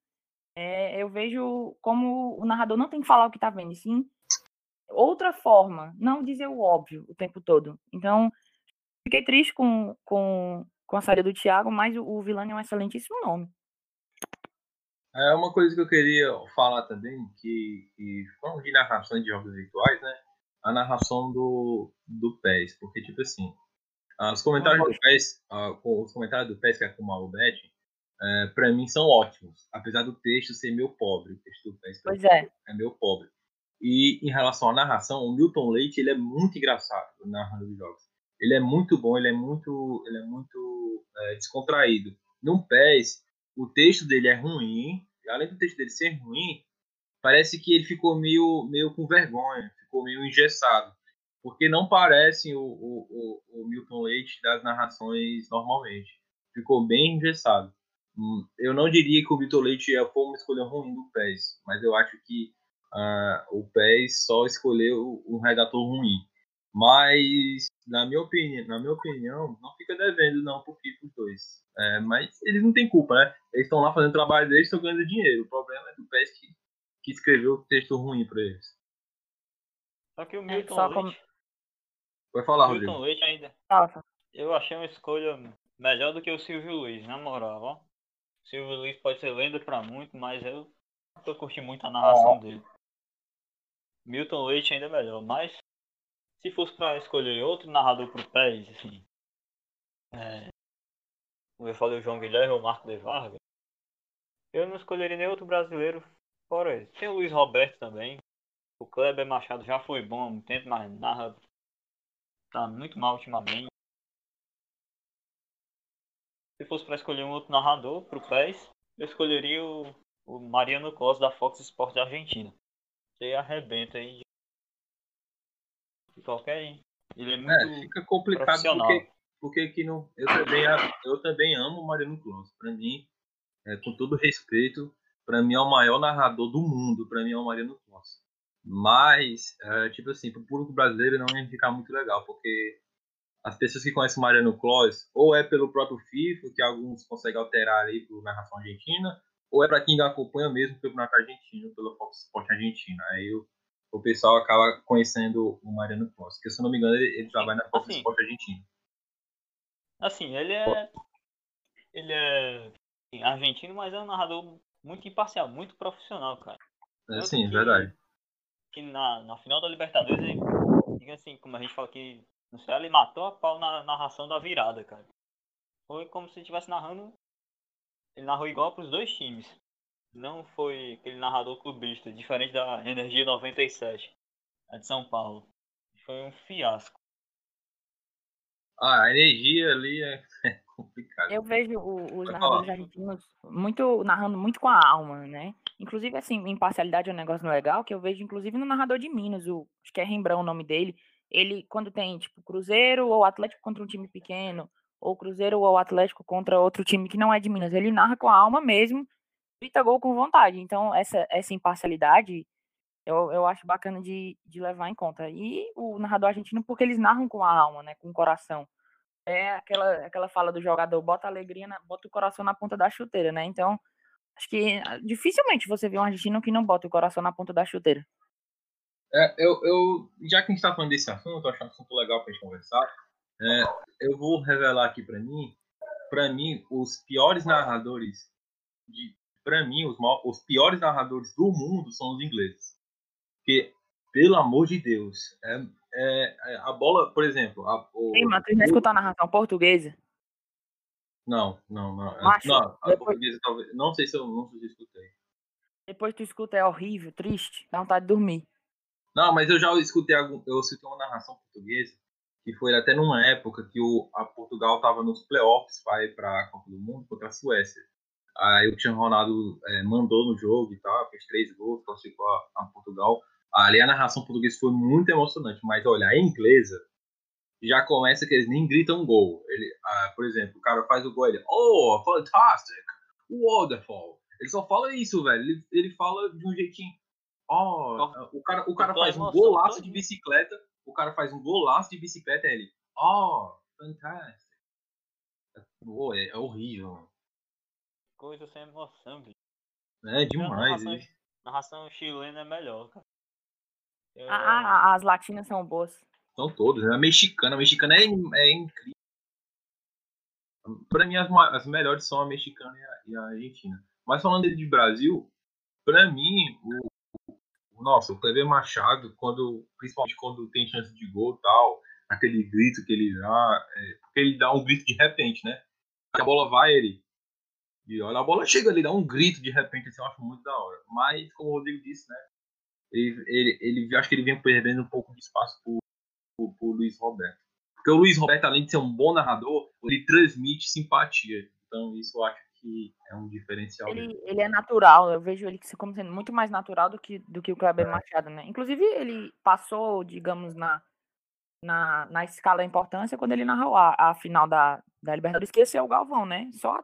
é, eu vejo como o narrador não tem que falar o que tá vendo, sim outra forma, não dizer o óbvio o tempo todo. Então, fiquei triste com, com, com a saída do Thiago, mas o, o Vilani é um excelentíssimo nome. É uma coisa que eu queria falar também, que, que falando de narração de jogos virtuais, né? A narração do, do PES, porque tipo assim, os comentários do PES, uh, os comentários do PES que é com o Malbet, é, para mim são ótimos, apesar do texto ser meio pobre, o texto do PES pois é. é meio pobre. E em relação à narração, o Milton Leite ele é muito engraçado narrando os jogos. Ele é muito bom, ele é muito, ele é muito é, descontraído. No PES, o texto dele é ruim, além do texto dele ser ruim, parece que ele ficou meio, meio com vergonha, ficou meio engessado. Porque não parece o, o, o, o Milton Leite das narrações normalmente. Ficou bem engessado. Hum, eu não diria que o Milton Leite é, foi uma escolha ruim do PES, mas eu acho que uh, o PES só escolheu um redator ruim. Mas, na minha opinião, na minha opinião não fica devendo não pro FIFA os dois. É, mas eles não têm culpa, né? Eles estão lá fazendo o trabalho deles, estão ganhando dinheiro. O problema é do PES que, que escreveu o texto ruim para eles. Só que o é, Milton é, Leite... Como... Vai falar, Milton Rodrigo. Leite ainda... Eu achei uma escolha melhor do que o Silvio Luiz, na moral, ó. O Silvio Luiz pode ser lenda pra muito, mas eu tô curtindo muito a narração dele. Milton Leite ainda é melhor, mas se fosse para escolher outro narrador pro PES, assim, é, como eu falei, o João Guilherme ou o Marco de Vargas, eu não escolheria nem outro brasileiro fora ele. Tem o Luiz Roberto também. O Kleber Machado já foi bom há muito tempo, mas narra tá muito mal ultimamente. Se fosse para escolher um outro narrador pro PES, eu escolheria o, o Mariano Costa da Fox Sports da Argentina. Você arrebenta aí de qualquer. Ele é muito. É, fica complicado porque, porque que não. Eu também, eu também amo o Mariano Close. Para mim, é, com todo respeito, para mim é o maior narrador do mundo. Para mim é o Mariano Close. Mas, é, tipo assim, pro público brasileiro não ia ficar muito legal, porque as pessoas que conhecem o Mariano Close, ou é pelo próprio FIFA, que alguns conseguem alterar aí por narração argentina, ou é para quem acompanha mesmo o campeonato argentino, pelo Fox Sport Argentina. Aí o, o pessoal acaba conhecendo o Mariano Costa, que se eu não me engano ele, ele trabalha na Fox assim, Sport Argentina. Assim, ele é ele é assim, argentino, mas é um narrador muito imparcial, muito profissional, cara. É, sim, que, verdade. Que na, na final da Libertadores, ele, diga assim, como a gente fala que no céu, ele matou a pau na narração da virada, cara. Foi como se estivesse narrando ele narrou igual para os dois times. Não foi aquele narrador clubista, diferente da Energia 97, a de São Paulo. Foi um fiasco. Ah, a energia ali é, é complicado. Eu vejo o, os narradores argentinos muito narrando muito com a alma, né? Inclusive, assim, imparcialidade é um negócio legal que eu vejo, inclusive, no narrador de Minas, o, acho que é Rembrandt o nome dele. Ele, quando tem, tipo, Cruzeiro ou Atlético contra um time pequeno, ou Cruzeiro ou Atlético contra outro time que não é de Minas. Ele narra com a alma mesmo, grita gol com vontade. Então, essa, essa imparcialidade eu, eu acho bacana de, de levar em conta. E o narrador argentino, porque eles narram com a alma, né, com o coração. É aquela, aquela fala do jogador, bota alegria, na, bota o coração na ponta da chuteira, né? Então, acho que ah, dificilmente você vê um argentino que não bota o coração na ponta da chuteira. É, eu, eu, já que a gente está falando desse assunto, eu acho um assunto legal para gente conversar. É, eu vou revelar aqui para mim, para mim os piores narradores de, para mim os, os piores narradores do mundo são os ingleses, porque pelo amor de Deus, é, é, é a bola, por exemplo, a, o, Ei, Matheus, já escutou a narração portuguesa? Não, não, não. Macho, não, a depois... portuguesa talvez, não sei se eu não sei se escutei. Depois tu escuta é horrível, triste, dá vontade de dormir. Não, mas eu já escutei algum, eu escutei uma narração portuguesa que foi até numa época que o, a Portugal estava nos playoffs para ir para a Copa do Mundo contra a Suécia. Aí o Cristiano Ronaldo é, mandou no jogo e tal, fez três gols, classificou a, a Portugal. Ali a narração portuguesa foi muito emocionante, mas olha, a inglesa, já começa que eles nem gritam gol. Ele, ah, por exemplo, o cara faz o gol, ele, oh, fantastic, wonderful. Ele só fala isso, velho. Ele, ele fala de um jeitinho. Oh, o cara, o cara faz um golaço de bicicleta. O cara faz um golaço de bicicleta e ele, oh, fantastic. Oh, é, é horrível, mano. Coisa sem emoção, bicho. É demais. A narração, narração chilena é melhor, cara. Eu... Ah, as latinas são boas. São todas. Né? A mexicana, a mexicana é, é incrível. Pra mim, as, as melhores são a mexicana e a, e a argentina. Mas falando de Brasil, pra mim, o, o nossa, o Kleber Machado, quando, principalmente quando tem chance de gol e tal, aquele grito que ele dá, é, porque ele dá um grito de repente, né? A bola vai, ele. E olha, a bola chega ali, dá um grito de repente, assim, eu acho muito da hora. Mas, como o Rodrigo disse, né? Ele, ele, ele acho que ele vem perdendo um pouco de espaço pro, pro, pro Luiz Roberto. Porque o Luiz Roberto, além de ser um bom narrador, ele transmite simpatia. Então, isso eu acho que é um diferencial. Ele, ele é natural, eu vejo ele como sendo muito mais natural do que, do que o Kleber é. Machado, né? Inclusive, ele passou, digamos, na, na, na escala da importância quando ele narrou a, a final da, da Libertadores, que esse é o Galvão, né? Só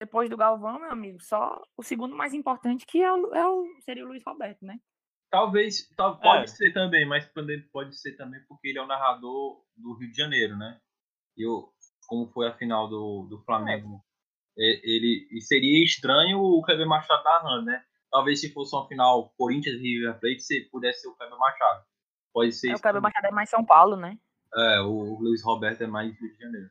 depois do Galvão, meu amigo, só o segundo mais importante que é o, é o, seria o Luiz Roberto, né? Talvez, tal, pode é. ser também, mas pode ser também porque ele é o narrador do Rio de Janeiro, né? E eu, como foi a final do, do Flamengo, é. ele e seria estranho o Kleber Machado narrando, né? Talvez se fosse uma final Corinthians e River Plate, se pudesse ser o Kleber Machado. Pode ser. É, o Kleber Machado é mais São Paulo, né? É, o Luiz Roberto é mais Rio de Janeiro.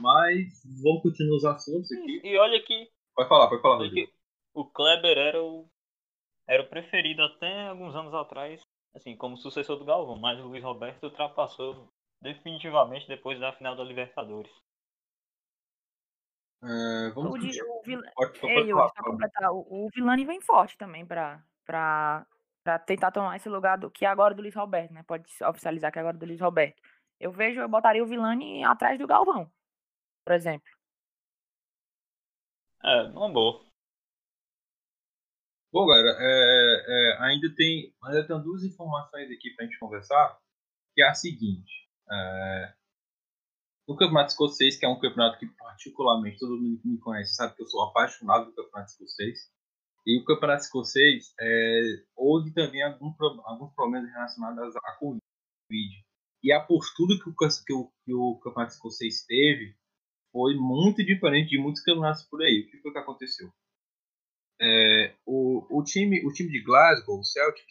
Mas vamos continuar os assuntos aqui. E, olha que. Pode falar, pode falar, Rodrigo. O Kleber era o era o preferido até alguns anos atrás, assim, como sucessor do Galvão, mas o Luiz Roberto ultrapassou definitivamente depois da final da Libertadores. É, vamos o, de, o, Vil... pode, pode, Ei, pode, completar, o, o Vilani vem forte também para para tentar tomar esse lugar do que é agora do Luiz Roberto, né? Pode oficializar que é agora do Luiz Roberto. Eu vejo, eu botaria o Vilani atrás do Galvão, por exemplo. É, uma boa. Bom, galera, é, é, ainda, tem, ainda tem duas informações aqui para a gente conversar, que é a seguinte. É, o Campeonato Escocês, que é um campeonato que particularmente todo mundo que me conhece sabe que eu sou apaixonado pelo Campeonato Escocês, e o Campeonato Escocês é, houve também algum, alguns problemas relacionados à Covid. E a postura que o, que o, que o Campeonato Escocês teve foi muito diferente de muitos campeonatos por aí. O que foi que aconteceu? É, o, o, time, o time de Glasgow, o Celtic,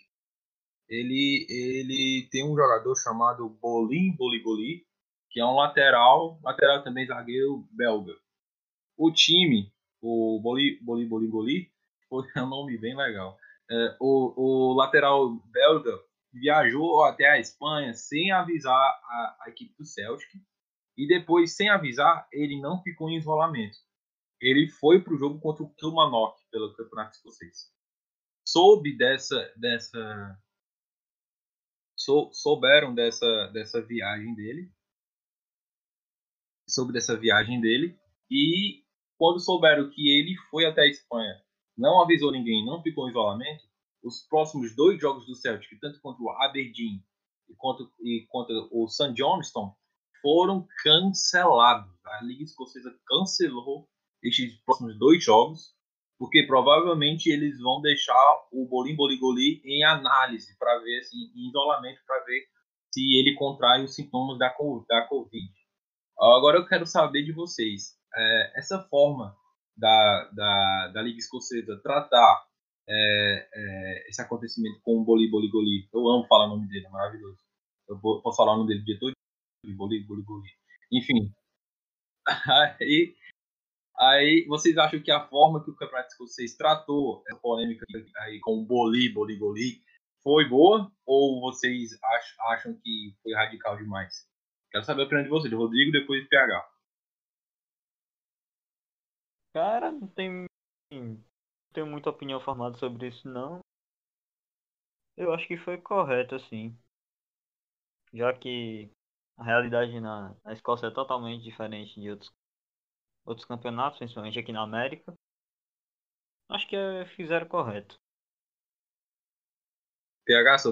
ele, ele tem um jogador chamado Bolin Boligoli, que é um lateral, lateral também zagueiro belga. O time, o Boli Boli Boligoli, foi um nome bem legal. É, o, o lateral belga viajou até a Espanha sem avisar a, a equipe do Celtic e depois, sem avisar, ele não ficou em isolamento ele foi para o jogo contra o Kilmarnock pelo Campeonato Escocês. Soube dessa, dessa sou, souberam dessa, dessa viagem dele, soube dessa viagem dele e quando souberam que ele foi até a Espanha, não avisou ninguém, não ficou em isolamento, os próximos dois jogos do Celtic, tanto contra o Aberdeen e contra, e contra o St. Johnston, foram cancelados. A Liga Escocesa cancelou estes próximos dois jogos, porque provavelmente eles vão deixar o Bolim Boligoli em análise para ver, assim, em isolamento para ver se ele contrai os sintomas da, Covid. Agora eu quero saber de vocês, é, essa forma da, da, da Liga Escocesa tratar é, é, esse acontecimento com o Bolim Boligoli, eu amo falar o nome dele, é maravilhoso. Eu vou, posso falar o nome dele de todo Bolim Boligoli. Enfim, aí Aí, vocês acham que a forma que o Campeonato Escocês tratou essa polêmica aí com o Boli, Boli, Boli, foi boa? Ou vocês acham, que foi radical demais? Quero saber a opinião de vocês, Rodrigo, depois PH. Cara, não tem, não tenho muita opinião formada sobre isso, não. Eu acho que foi correto, assim. Já que a realidade na, na Escócia é totalmente diferente de outros, outros campeonatos, principalmente aqui na América. Acho que é, fizeram correto. PH, sua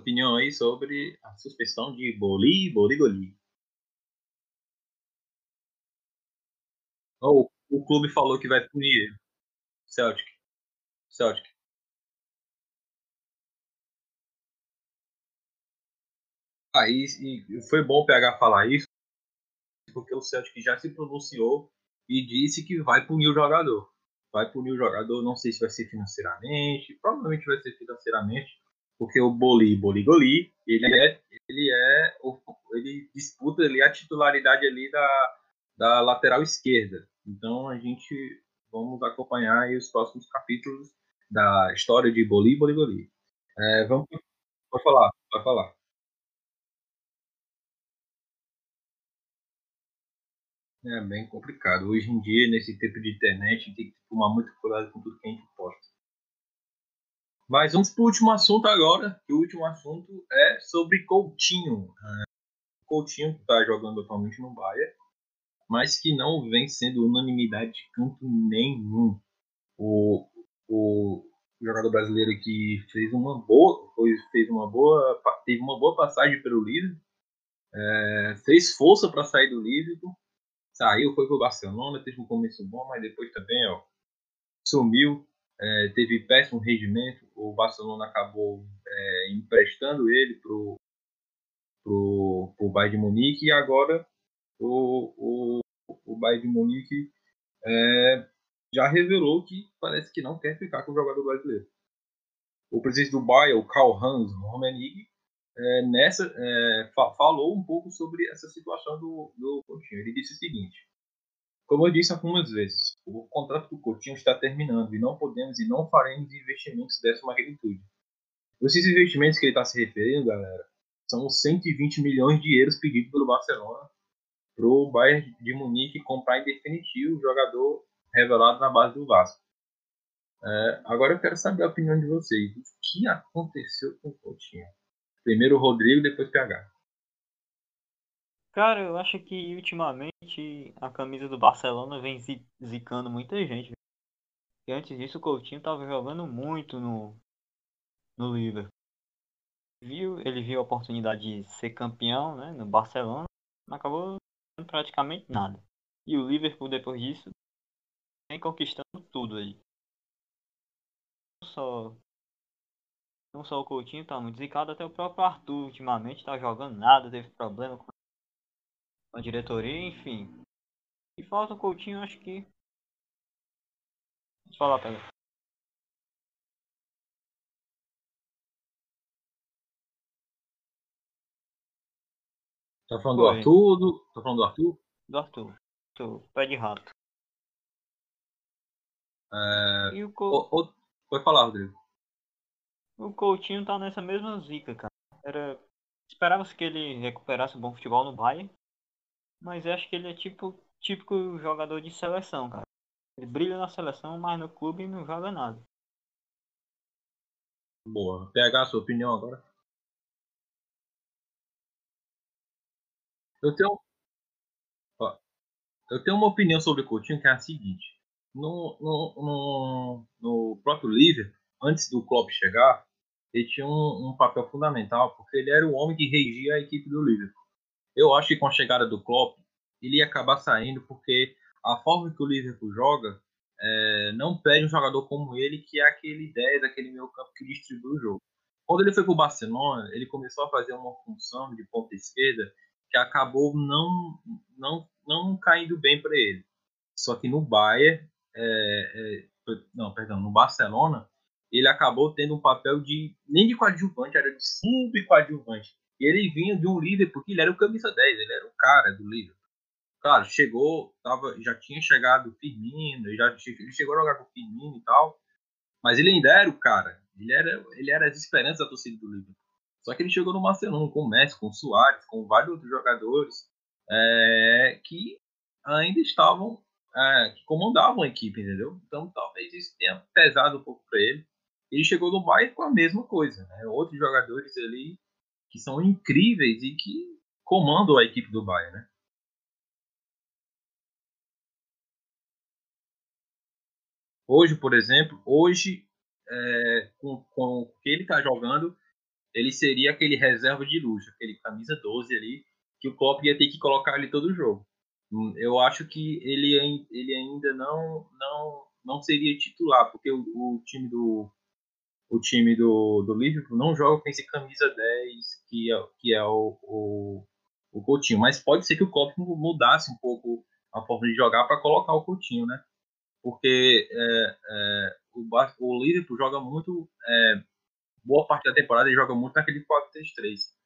opinião aí sobre a suspensão de Boli, Boli, Goli. Oh, o clube falou que vai punir Celtic. Celtic. Aí e foi bom pegar falar isso, porque o Celtic já se pronunciou e disse que vai punir o jogador. Vai punir o jogador, não sei se vai ser financeiramente, provavelmente vai ser financeiramente, porque o Boli, Boli Goli, ele é, ele é, ele disputa ali a titularidade ali da, da lateral esquerda. Então a gente vamos acompanhar os próximos capítulos da história de Boli, Boli Goli. É, vamos, pode falar, pode falar. É bem complicado. Hoje em dia, nesse tempo de internet, tem que tomar muito cuidado com tudo que a gente posta. Mas vamos para o último assunto agora. Que o último assunto é sobre Coutinho. É, Coutinho que está jogando atualmente no Bayern, mas que não vem sendo unanimidade de canto nenhum. O, o jogador brasileiro que fez uma boa, foi, fez uma boa, teve uma boa passagem pelo Liverpool, é, fez força para sair do Liverpool saiu, foi pro Barcelona, teve um começo bom, mas depois também, ó, sumiu, é, teve péssimo rendimento, o Barcelona acabou é, emprestando ele pro, pro, pro Bayern de Munique e agora o, o, o Bayern de Munique é, já revelou que parece que não quer ficar com o jogador brasileiro. O presidente do Bayern, o Karl-Heinz Rummenigge, é, nessa, é, fa falou um pouco sobre essa situação do, do Coutinho. Ele disse o seguinte: Como eu disse algumas vezes, o contrato do Coutinho está terminando e não podemos e não faremos investimentos dessa magnitude. Esses investimentos que ele está se referindo, galera, são 120 milhões de euros pedidos pelo Barcelona para o Bayern de Munique comprar em definitivo o jogador revelado na base do Vasco. É, agora eu quero saber a opinião de vocês. O que aconteceu com o Coutinho? Primeiro o Rodrigo, depois o PH. Cara, eu acho que ultimamente a camisa do Barcelona vem zicando muita gente. E antes disso o Coutinho tava jogando muito no, no Liverpool. Viu, ele viu a oportunidade de ser campeão né, no Barcelona, mas acabou praticamente nada. E o Liverpool depois disso vem conquistando tudo aí. Não só não só o Coutinho tá muito zicado, até o próprio Arthur ultimamente tá jogando nada, teve problema com a diretoria, enfim. E falta o Coutinho, acho que. Deixa eu falar, pega. Tá falando Foi. do Arthur? Do... Tá falando do Arthur? Do Arthur. Arthur. Pé de rato. É... E o Co... o, o... Pode falar, Rodrigo. O Coutinho tá nessa mesma zica, cara. Era... Esperava-se que ele recuperasse um bom futebol no Bayern, mas acho que ele é tipo típico jogador de seleção, cara. Ele brilha na seleção, mas no clube não joga nada. Boa. PH, sua opinião agora? Eu tenho, eu tenho uma opinião sobre o Coutinho que é a seguinte. No, no, no, no próprio Liverpool, antes do Klopp chegar, ele tinha um, um, papel fundamental, porque ele era o homem que regia a equipe do Liverpool. Eu acho que com a chegada do Klopp, ele ia acabar saindo, porque a forma que o Liverpool joga é, não pede um jogador como ele, que é aquele 10, aquele meio campo que distribui o jogo. Quando ele foi para o Barcelona, ele começou a fazer uma função de ponta esquerda que acabou não, não, não caindo bem para ele. Só que no Bayern, é, é, não, perdão, no Barcelona, ele acabou tendo um papel de nem de coadjuvante, era de sub-coadjuvante. E ele vinha de um líder, porque ele era o camisa 10, ele era o cara do líder. Claro, chegou, tava, já tinha chegado o Firmino, já, ele chegou a jogar com o Firmino e tal, mas ele ainda era o cara. Ele era, ele era as esperanças da torcida do Liverpool. Só que ele chegou no Barcelona com o Messi, com o Soares, com vários outros jogadores é, que ainda estavam, é, que comandavam a equipe, entendeu? Então talvez isso tenha pesado um pouco para ele ele chegou no Bayern com a mesma coisa. Né? Outros jogadores ali que são incríveis e que comandam a equipe do Bayern. Né? Hoje, por exemplo, hoje, é, com, com o que ele está jogando, ele seria aquele reserva de luxo, aquele camisa 12 ali, que o Klopp ia ter que colocar ali todo o jogo. Hum, eu acho que ele, ele ainda não, não, não seria titular, porque o, o time do o time do, do Liverpool não joga com esse camisa 10 que é, que é o, o, o Coutinho. Mas pode ser que o Klopp mudasse um pouco a forma de jogar para colocar o Coutinho, né? Porque é, é, o, o Liverpool joga muito, é, boa parte da temporada ele joga muito naquele 4-3-3.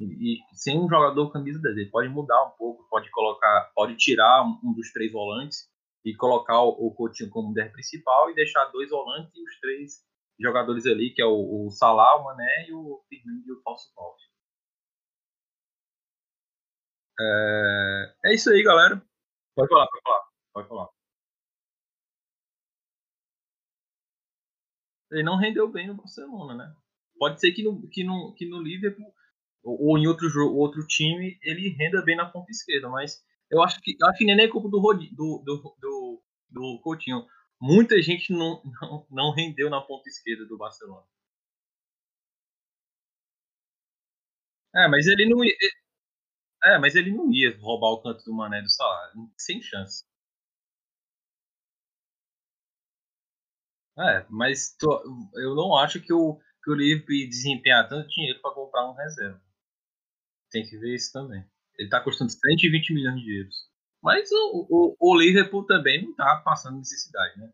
E, sem um jogador camisa 10, ele pode mudar um pouco, pode colocar, pode tirar um, dos três volantes e colocar o, Coutinho como 10 principal e deixar dois volantes e os três jogadores ali, que é o, o Salah, o Mané e o Firmino e o Falso Paulo. É, é isso aí, galera. Pode falar, pode falar. Pode falar. Ele não rendeu bem no Barcelona, né? Pode ser que no, que no, que no Liverpool ou, ou em outro, outro time ele renda bem na ponta esquerda, mas eu acho que, acho que nem é culpa do, do, do, do, do Coutinho. Muita gente não, não, não rendeu na ponta esquerda do Barcelona. É, mas ele não ia. É, mas ele não ia roubar o canto do Mané do salário. Sem chance. É, mas tô, eu não acho que o, que o Liverpool desempenhar tanto dinheiro para comprar um reserva. Tem que ver isso também. Ele está custando 120 milhões de euros. Mas o, o, o Liverpool também não está passando necessidade, né?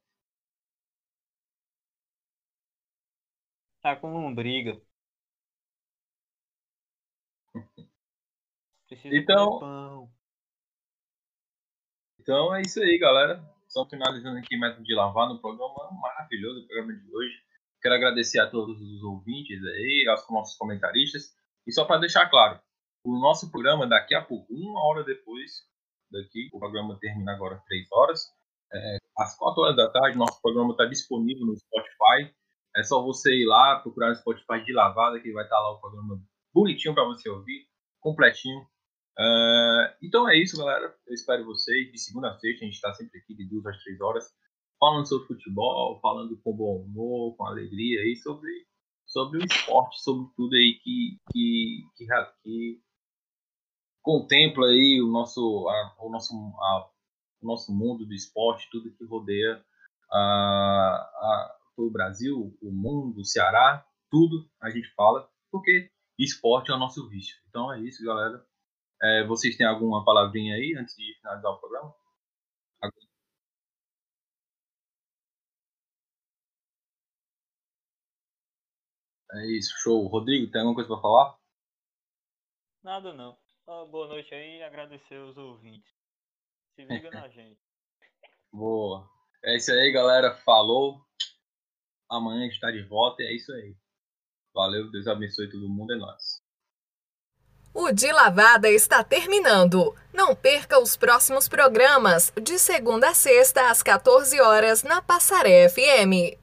Tá com lombriga. Precisa então, então é isso aí, galera. Só finalizando aqui mais um de lavar no programa maravilhoso, o programa de hoje. Quero agradecer a todos os ouvintes aí, aos nossos comentaristas. E só para deixar claro, o nosso programa daqui a pouco, uma hora depois daqui, o programa termina agora às 3 horas. É, às 4 horas da tarde, nosso programa está disponível no Spotify. É só você ir lá, procurar no Spotify de lavada, que vai estar tá lá o programa bonitinho para você ouvir, completinho. Uh, então é isso, galera. Eu espero vocês. De segunda a sexta, a gente está sempre aqui de duas às três horas, falando sobre futebol, falando com bom humor, com alegria aí, sobre, sobre o esporte, sobre tudo aí que, que, que, que contempla aí o nosso, a, o, nosso, a, o nosso mundo do esporte, tudo que rodeia a, o Brasil, o mundo, o Ceará, tudo a gente fala, porque esporte é o nosso vício. Então é isso, galera. É, vocês têm alguma palavrinha aí antes de finalizar o programa? É isso, show. Rodrigo, tem alguma coisa para falar? Nada não. Ah, boa noite aí e agradecer os ouvintes. Se liga na gente. Boa. É isso aí, galera. Falou. Amanhã a gente está de volta e é isso aí. Valeu, Deus abençoe todo mundo, é nóis. O De Lavada está terminando. Não perca os próximos programas, de segunda a sexta às 14 horas na Passaré FM.